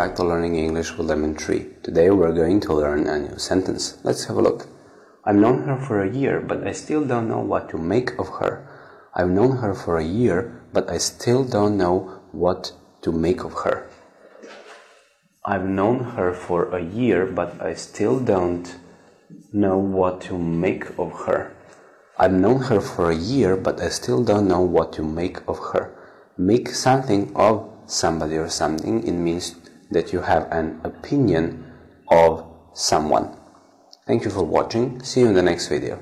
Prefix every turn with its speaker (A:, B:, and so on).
A: back to learning English with Lemon Tree. Today we're going to learn a new sentence. Let's have a look. I've known her for a year, but I still don't know what to make of her. I've known her for a year, but I still don't know what to make of her. I've known her for a year, but I still don't know what to make of her. I've known her for a year, but I still don't know what to make of her. Make something of somebody or something, it means that you have an opinion of someone. Thank you for watching. See you in the next video.